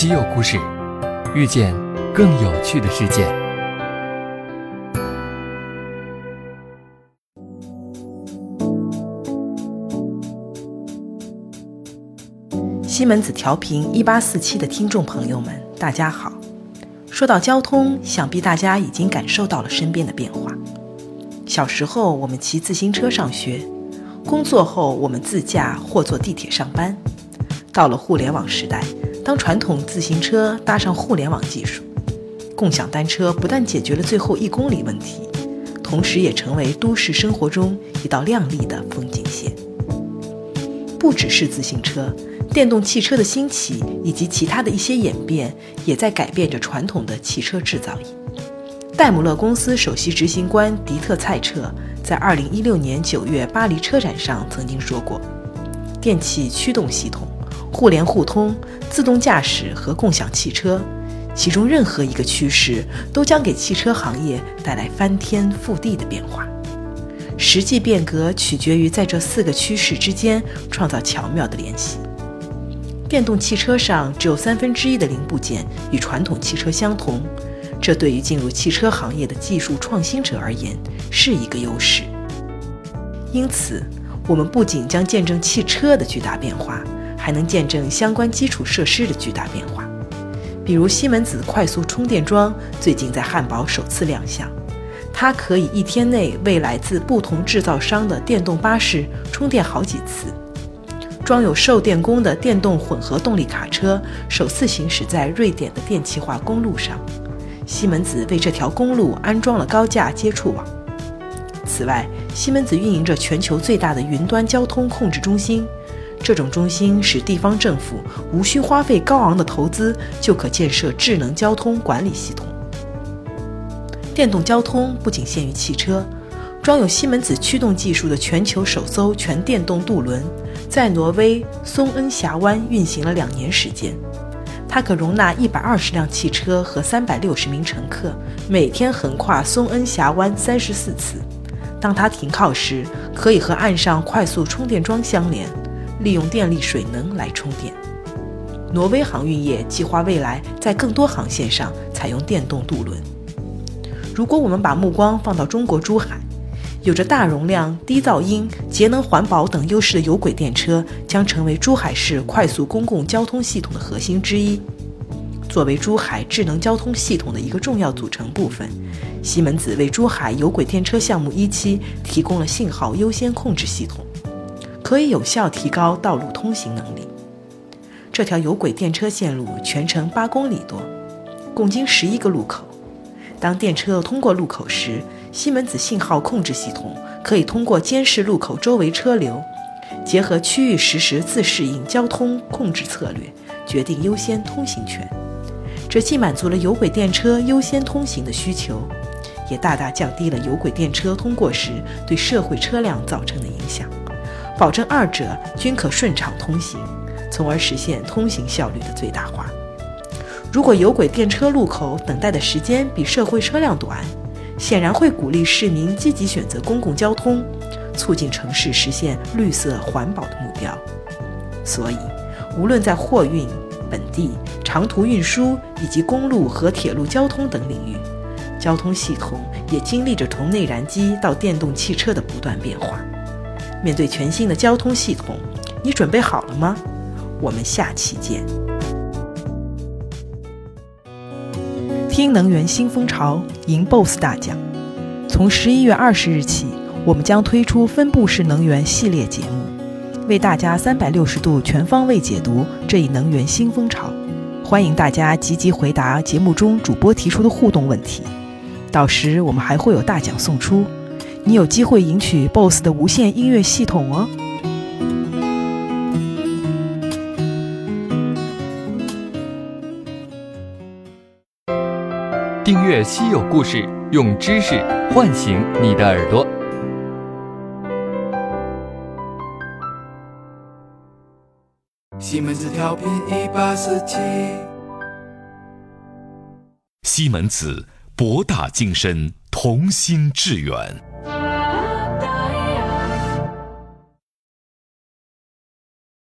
稀有故事，遇见更有趣的世界。西门子调频一八四七的听众朋友们，大家好。说到交通，想必大家已经感受到了身边的变化。小时候，我们骑自行车上学；工作后，我们自驾或坐地铁上班。到了互联网时代。当传统自行车搭上互联网技术，共享单车不但解决了最后一公里问题，同时也成为都市生活中一道亮丽的风景线。不只是自行车，电动汽车的兴起以及其他的一些演变，也在改变着传统的汽车制造业。戴姆勒公司首席执行官迪特·蔡彻在2016年9月巴黎车展上曾经说过：“电气驱动系统。”互联互通、自动驾驶和共享汽车，其中任何一个趋势都将给汽车行业带来翻天覆地的变化。实际变革取决于在这四个趋势之间创造巧妙的联系。电动汽车上只有三分之一的零部件与传统汽车相同，这对于进入汽车行业的技术创新者而言是一个优势。因此，我们不仅将见证汽车的巨大变化。还能见证相关基础设施的巨大变化，比如西门子快速充电桩最近在汉堡首次亮相，它可以一天内为来自不同制造商的电动巴士充电好几次。装有受电功的电动混合动力卡车首次行驶在瑞典的电气化公路上，西门子为这条公路安装了高架接触网。此外，西门子运营着全球最大的云端交通控制中心。这种中心使地方政府无需花费高昂的投资就可建设智能交通管理系统。电动交通不仅限于汽车，装有西门子驱动技术的全球首艘全电动渡轮，在挪威松恩峡湾运行了两年时间。它可容纳一百二十辆汽车和三百六十名乘客，每天横跨松恩峡湾三十四次。当它停靠时，可以和岸上快速充电桩相连。利用电力水能来充电。挪威航运业计划未来在更多航线上采用电动渡轮。如果我们把目光放到中国珠海，有着大容量、低噪音、节能环保等优势的有轨电车将成为珠海市快速公共交通系统的核心之一。作为珠海智能交通系统的一个重要组成部分，西门子为珠海有轨电车项目一期提供了信号优先控制系统。可以有效提高道路通行能力。这条有轨电车线路全程八公里多，共经十一个路口。当电车通过路口时，西门子信号控制系统可以通过监视路口周围车流，结合区域实时自适应交通控制策略，决定优先通行权。这既满足了有轨电车优先通行的需求，也大大降低了有轨电车通过时对社会车辆造成的影响。保证二者均可顺畅通行，从而实现通行效率的最大化。如果有轨电车路口等待的时间比社会车辆短，显然会鼓励市民积极选择公共交通，促进城市实现绿色环保的目标。所以，无论在货运、本地、长途运输以及公路和铁路交通等领域，交通系统也经历着从内燃机到电动汽车的不断变化。面对全新的交通系统，你准备好了吗？我们下期见。听能源新风潮，赢 BOSS 大奖。从十一月二十日起，我们将推出分布式能源系列节目，为大家三百六十度全方位解读这一能源新风潮。欢迎大家积极回答节目中主播提出的互动问题，到时我们还会有大奖送出。你有机会赢取 BOSS 的无线音乐系统哦！订阅稀有故事，用知识唤醒你的耳朵。西门子调频一八四七，西门子博大精深，同心致远。